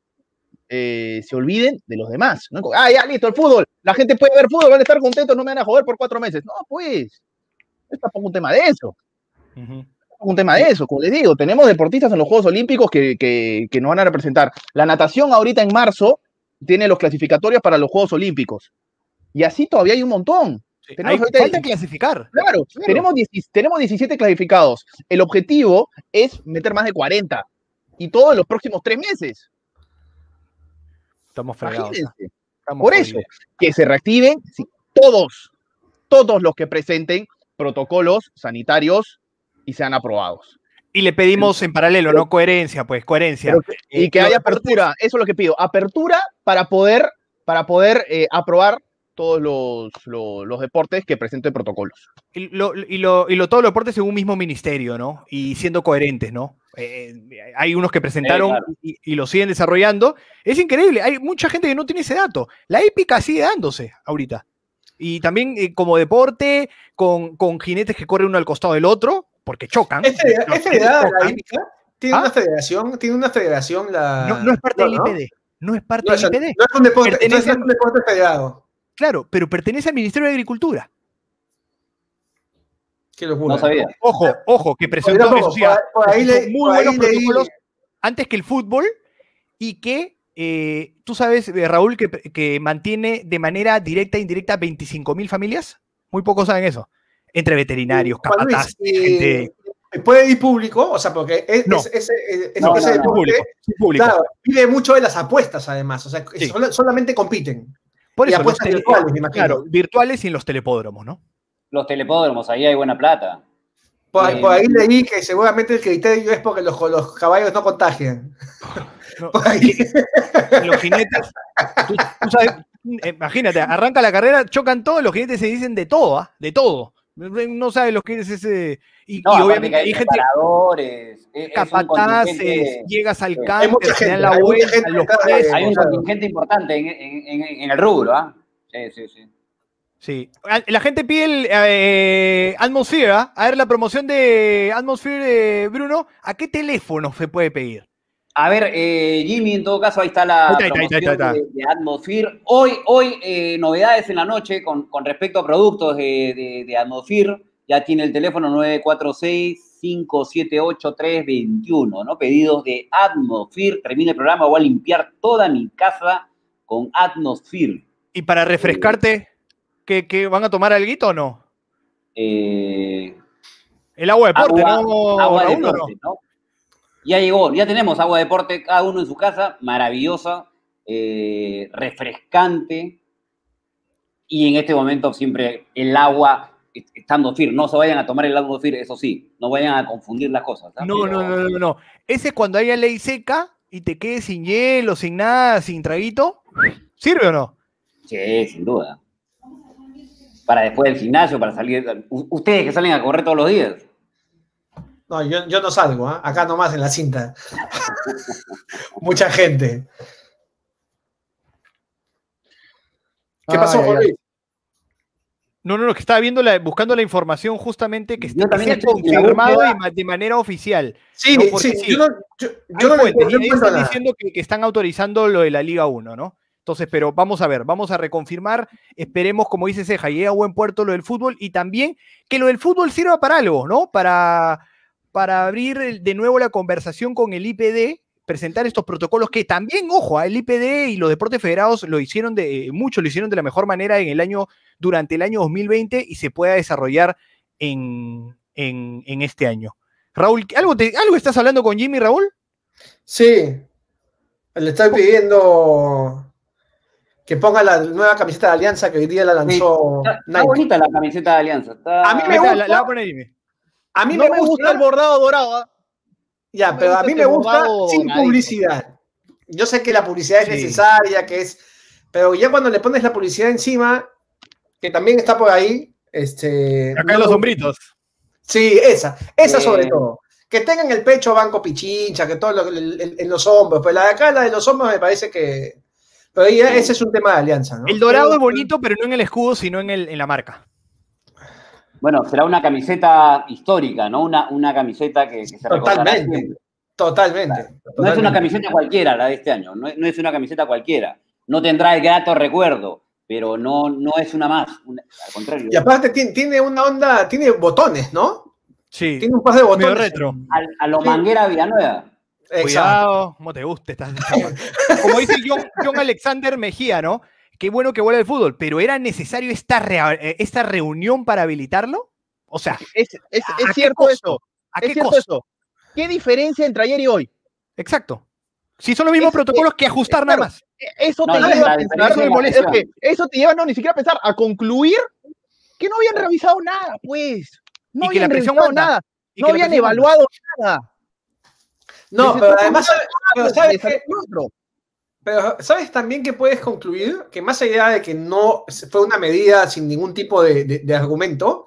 eh, se olviden de los demás. ¿no? Ah, ya, listo, el fútbol. La gente puede ver fútbol, van a estar contentos, no me van a joder por cuatro meses. No, pues. Es tampoco un tema de eso. un tema de eso, como les digo, tenemos deportistas en los Juegos Olímpicos que, que, que nos van a representar. La natación ahorita en marzo tiene los clasificatorios para los Juegos Olímpicos. Y así todavía hay un montón. Tenemos Hay, falta clasificar. Claro, Claro. Tenemos, 10 tenemos 17 clasificados. El objetivo es meter más de 40. Y todo en los próximos tres meses. Estamos fregados. Estamos Por eso, que se reactiven sí, todos, todos los que presenten protocolos sanitarios y sean aprobados. Y le pedimos en paralelo, ¿no? Coherencia, pues, coherencia. Pero y Eh, que haya apertura, eso es lo que pido, apertura para poder, para poder eh, aprobar todos los, los- los deportes que presenten protocolos. Y, lo, y, lo, y lo, todos los deportes en un mismo ministerio, ¿no? Y siendo coherentes, ¿no? Eh, hay unos que presentaron claro. y, y lo siguen desarrollando. Es increíble, hay mucha gente que no tiene ese dato. La épica sigue dándose ahorita. Y también eh, como deporte, con, con jinetes que corren uno al costado del otro, porque chocan. ¿Es federada la hípica? ¿Tiene ¿Ah? una federación? ¿Tiene una federación la...? No, no es parte no, del. IPD. No es parte del IPD. no es un deporte, Pertenece es un deporte federado. Claro, pero pertenece al Ministerio de Agricultura. Qué locura. No sabía. Ojo, ojo, que presentó, por- por ahí presentó le- muy por ahí buenos leí- protocolos antes que el fútbol y que eh, tú sabes, eh, Raúl, que, que mantiene de manera directa e indirecta 25 mil familias. Muy pocos saben eso. Entre veterinarios, Juan Luis, capataz, eh, gente ¿Puede ir público? O sea, porque es, No. es- es- No, ese no, no. deporte, público. claro, vive mucho de las apuestas, además. O sea, Sí. solamente compiten. Por y eso, los apuestas tele- virtuales, me imagino. Claro, virtuales y en los telepódromos, ¿no? Los telepódromos, ahí hay buena plata. Por, Eh, por ahí leí que seguramente el criterio es porque los, los caballos no contagian. No, los jinetes, tú, tú sabes, eh, imagínate, arranca la carrera, chocan todos, los jinetes se dicen de todo, ¿ah? De todo. No sabes lo que es ese. Y, No, y obviamente hay hay gente, un capataces, llegas al hay campo, te dan la hay vuelta, gente los de- precios. Hay un contingente importante en, en- en- el rubro, ¿ah? Sí, sí, sí. Sí. Ah, La gente pide el eh, Atmosphere, ¿ah? a ver la promoción de Atmosphere, eh, Bruno, ¿a qué teléfono se puede pedir? A ver, eh, Jimmy, en todo caso, ahí está la Ahí está, ahí está, ahí está, promoción ahí está. De, Atmosphere. Hoy, hoy eh, novedades en la noche con, con respecto a productos de, de, de Atmosphere. Ya tiene el teléfono 946-578-321, ¿no? Pedidos de Atmosphere. Termina el programa, voy a limpiar toda mi casa con Atmosphere. Y para refrescarte, ¿qué, qué, van a tomar algo o no? Eh, El agua de deporte, agua, ¿no? agua de o no? Ya llegó, ya tenemos agua de deporte, cada uno en su casa, maravillosa, eh, refrescante. Y en este momento siempre el agua est- estando firme, no se vayan a tomar el agua firme, eso sí, no vayan a confundir las cosas. ¿ah? No, Pero- no, no, no, no. Ese es cuando haya ley seca y te quedes sin hielo, sin nada, sin traguito. ¿Sirve o no? Sí, sin duda. Para después del gimnasio, para salir. Ustedes que salen a correr todos los días. No, yo, yo no salgo, ¿ah? acá nomás en la cinta. Mucha gente. ¿Qué pasó, Juan Luis? No, no, no, que estaba viendo la, buscando la información justamente que, la confirmado de, de manera oficial. Sí, No, sí, sí. yo no, yo, no están nada. diciendo que, que están autorizando lo de la Liga 1, ¿no? Entonces, pero vamos a ver, vamos a reconfirmar, esperemos, como dice Ceja, llegue a buen puerto lo del fútbol y también que lo del fútbol sirva para algo, ¿no? Para, para abrir el- de nuevo la conversación con el IPD, presentar estos protocolos que también, ojo, el IPD y los deportes federados lo hicieron de, muchos lo hicieron de la mejor manera en el año, durante el año 2020 y se pueda desarrollar en, en, en este año. Raúl, ¿algo, te- ¿algo estás hablando con Jimmy, Raúl? Sí, le estoy pidiendo que ponga la nueva camiseta de Alianza que hoy día la lanzó Está, está Nike. bonita la camiseta de Alianza. está- A mí me gusta. la, la voy a poner Jimmy. A mí no me gusta, el bordado dorado. ¿ah? ya, pero a mí me gusta sin publicidad. Yo sé que la publicidad es Sí. necesaria, que es, pero ya cuando le pones la publicidad encima, que también está por ahí, este, Acá no en los hombritos. Sí, esa, esa Eh. sobre todo. Que tengan el pecho banco pichincha, que todo lo, el- el- en los hombros, pero la de acá, la de los hombros me parece que, pero ya ese es un tema de alianza, ¿no? El dorado Pero- es bonito, pero no en el escudo, sino en, el, en la marca. Bueno, será una camiseta histórica, ¿no? Una, una camiseta que, que se recordará Totalmente. Totalmente. No es una camiseta cualquiera la de este año, no es, no es una camiseta cualquiera. No tendrá el grato recuerdo, pero no, no es una más. una- al contrario, Y aparte tiene, tiene una onda, tiene botones, ¿no? Sí. Tiene un par de Medio botones. retro. a, a lo Sí. Manguera Villanueva. Exacto. Cuidado, como te guste. estás- Como dice John, John Alexander Mejía, ¿no? Qué bueno que vuelva el fútbol, pero ¿era necesario esta, eh, esta reunión para habilitarlo? O sea, Es, es, ¿A es qué cierto costo? eso. ¿a Es qué cierto costo? eso. ¿Qué diferencia entre ayer y hoy? Exacto. Si son los mismos Es- protocolos que ajustar claro. nada más. E- Eso te lleva a pensar, es es que eso te lleva no ni siquiera a pensar, a concluir que no habían revisado nada, pues. No Y que la habían revisado nada, Y no que habían evaluado nada. No, Les pero además, pero ¿sabes, otro. Pero ¿sabes también que puedes concluir? Que más allá de que no fue una medida sin ningún tipo de, de- de argumento,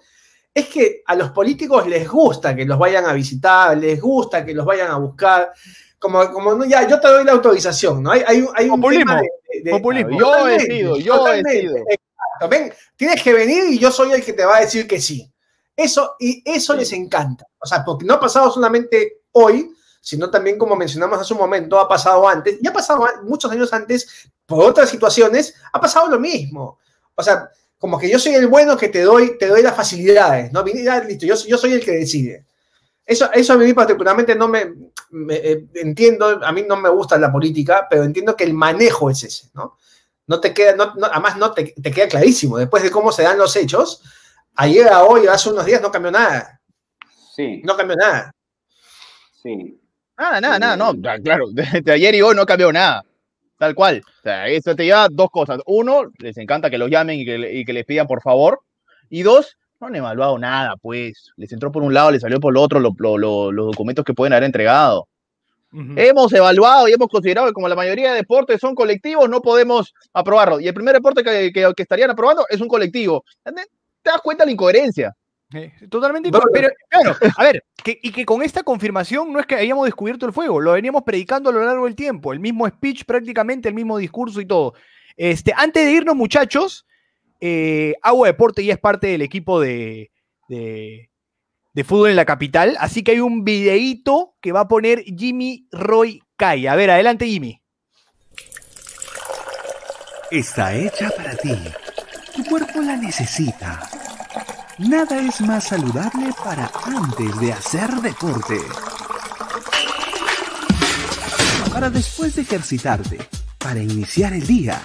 es que a los políticos les gusta que los vayan a visitar, les gusta que los vayan a buscar. Como, como no, ya, yo te doy la autorización, ¿no? Hay, hay, un- hay un Populismo. tema de- de- Populismo. Yo decido, yo decido. exacto. Ven, tienes que venir y yo soy el que te va a decir que sí. Eso, y eso les encanta. O sea, porque no ha pasado solamente hoy, sino también, como mencionamos hace un momento, ha pasado antes, y ha pasado muchos años antes, por otras situaciones, ha pasado lo mismo. O sea, como que yo soy el bueno que te doy, te doy las facilidades, ¿no? Ya, listo, yo, yo soy el que decide. Eso, eso a mí particularmente no me, me, eh, entiendo, a mí no me gusta la política, pero entiendo que el manejo es ese, ¿no? No te queda, no, no- además no te, te queda clarísimo, después de cómo se dan los hechos, ayer a hoy, hace unos días no cambió nada, Sí, no cambió nada. sí. Nada, nada, nada, no. ya, Claro, de ayer y hoy no cambió nada. Tal cual. O sea, eso te lleva dos cosas. Uno, les encanta que los llamen y que, le- y que les pidan por favor. Y dos, no han evaluado nada, pues. Les entró por un lado, les salió por el otro lo- lo- lo- los documentos que pueden haber entregado. Hemos evaluado y hemos considerado que como la mayoría de deportes son colectivos, no podemos aprobarlo. Y el primer deporte que, que- que estarían aprobando es un colectivo. ¿Te das cuenta de la incoherencia? Eh, Totalmente. Bueno. Pero, claro, a ver, que, y que con esta confirmación no es que hayamos descubierto el fuego, lo veníamos predicando a lo largo del tiempo, el mismo speech prácticamente, el mismo discurso y todo. Este, antes de irnos, muchachos, eh, Agua Deporte ya es parte del equipo de, de, de fútbol en la capital, así que hay un videíto que va a poner Jimmy Roy Kai. A ver, adelante, Jimmy. Está hecha para ti. Tu cuerpo la necesita. Nada es más saludable para antes de hacer deporte. Para después de ejercitarte, para iniciar el día,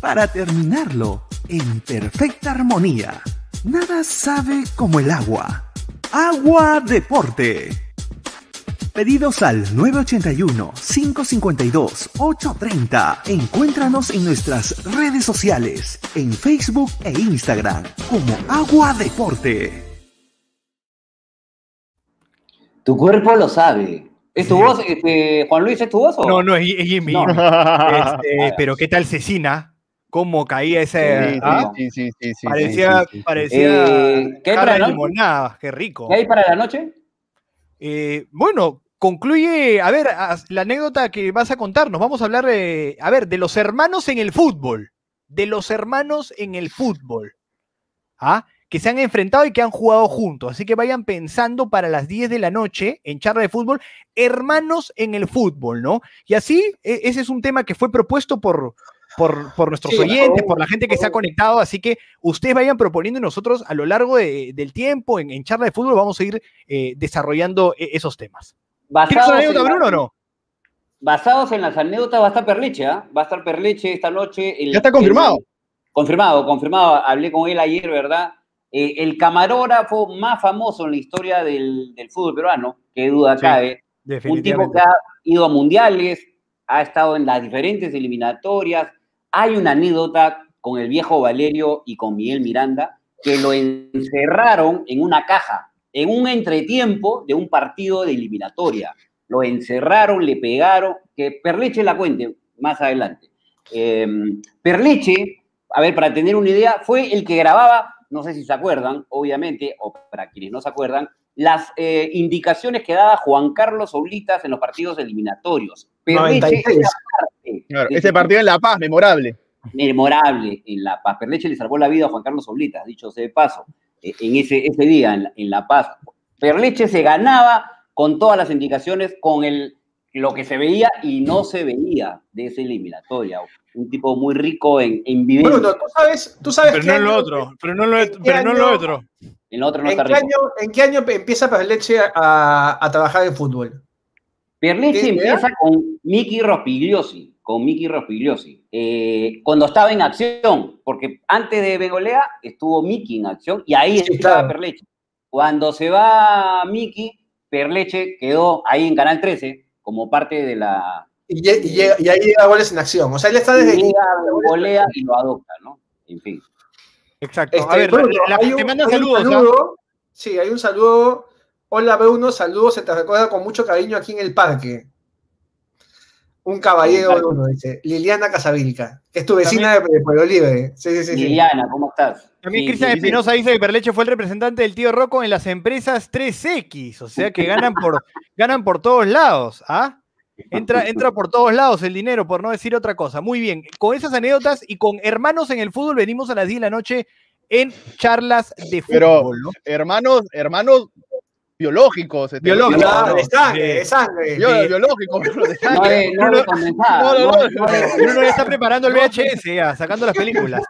para terminarlo en perfecta armonía. Nada sabe como el agua. Agua Deporte. Pedidos al 981-552-830. Encuéntranos en nuestras redes sociales, en Facebook e Instagram, como Agua Deporte. Tu cuerpo lo sabe. ¿Es tu voz, este, Juan Luis, es tu voz o? No, no, es, es Jimmy. No. Este, pero ¿qué tal Cecina? ¿Cómo caía ese... Sí, ah? sí, sí, sí, sí, Parecía, sí, sí, parecía Eh, ¿qué hay jarra para de la noche? limonada, qué rico. ¿Qué hay para la noche? Eh, bueno, concluye, a ver, la anécdota que vas a contarnos. Vamos a hablar, de, a ver, de los hermanos en el fútbol. De los hermanos en el fútbol. ¿Ah? que se han enfrentado y que han jugado juntos. Así que vayan pensando para las 10 de la noche en charla de fútbol, hermanos en el fútbol, ¿no? Y así, e- ese es un tema que fue propuesto por, por, por nuestros Sí, oyentes, por la gente que se ha conectado. Así que ustedes vayan proponiendo y nosotros a lo largo de- del tiempo en, en charla de fútbol vamos a ir eh, desarrollando e- esos temas. ¿Tienes Basados una en anécdota, Bruno, o no? Basados en las anécdotas va a estar Perleche, ¿ah? Va a estar Perleche esta noche. el- Ya está confirmado. el- confirmado, confirmado. Hablé con él ayer, ¿verdad? Eh, el camarógrafo más famoso en la historia del, del fútbol peruano, que duda Sí, cabe. Un tipo que ha ido a mundiales, ha estado en las diferentes eliminatorias. Hay una anécdota con el viejo Valerio y con Miguel Miranda que lo encerraron en una caja, en un entretiempo de un partido de eliminatoria. Lo encerraron, le pegaron, que Perleche la cuente más adelante. Eh, Perleche, a ver, para tener una idea, fue el que grababa, no sé si se acuerdan, obviamente, o para quienes no se acuerdan, las eh, indicaciones que daba Juan Carlos Oblitas en los partidos eliminatorios. Perleche 96. era parte Claro, ese partido en La Paz, memorable. memorable en La Paz. Perleche le salvó la vida a Juan Carlos Oblitas, dicho sea de paso, en ese, ese día en la, en La Paz. Perleche se ganaba con todas las indicaciones, con el, lo que se veía y no se veía de esa eliminatoria. Un tipo muy rico en, en vivencia. Bruno, tú sabes, tú sabes Pero no en lo año- otro, pero no en lo, ¿en qué pero no en lo año- otro. el otro no ¿En está qué, rico. año, ¿En qué año empieza Perleche a, a trabajar en fútbol? Perleche empieza con Miki Rospigliosi, con Miki Rospigliosi, eh, cuando estaba en acción, porque antes de Begolea estuvo Miki en acción y ahí Sí, estaba claro. Perleche. Cuando se va Miki, Perleche quedó ahí en Canal 13 como parte de la... Y, y llega- y ahí llega goles en acción. O sea, él está desde Llega Begolea y lo adopta, ¿no? En fin. Exacto. Este, a ver, la- hay un- te un saludos. ¿ah? saludo. Sí, hay un saludo. Hola Bruno, saludos, se te recuerda con mucho cariño aquí en el parque. Un caballero parque. Bruno, dice. Liliana Casavilca, que es tu vecina de, de Pueblo Libre. Sí, sí, sí. sí. Liliana, ¿cómo estás? También Sí, Cristian sí, sí. Espinosa dice que Perleche fue el representante del tío Rocco en las empresas 3X, o sea que ganan por, ganan por todos lados, ¿ah? Entra, entra por todos lados el dinero, por no decir otra cosa. Muy bien, con esas anécdotas y con hermanos en el fútbol venimos a las 10 de la noche en charlas de Pero- fútbol, ¿no? Hermanos, hermanos biológicos. este, Biológicos, Claro, de sangre, de sangre. Bio- Sí. biológicos, pero de No sangre. no. No, no, está preparando el VHS, ya, sacando las películas.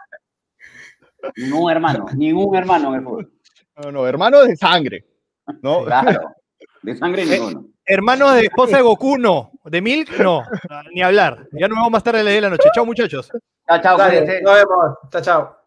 Ningún hermano, ningún hermano en el fútbol. No, no, hermanos de sangre. ¿no? Claro. De sangre Eh, ninguno. Hermanos de esposa de Goku, no. De Milk, no. Ni hablar. Ya nos vemos más tarde a las 10 de la noche. Chao, muchachos. Chao, chao, nos vemos. Chao, chao.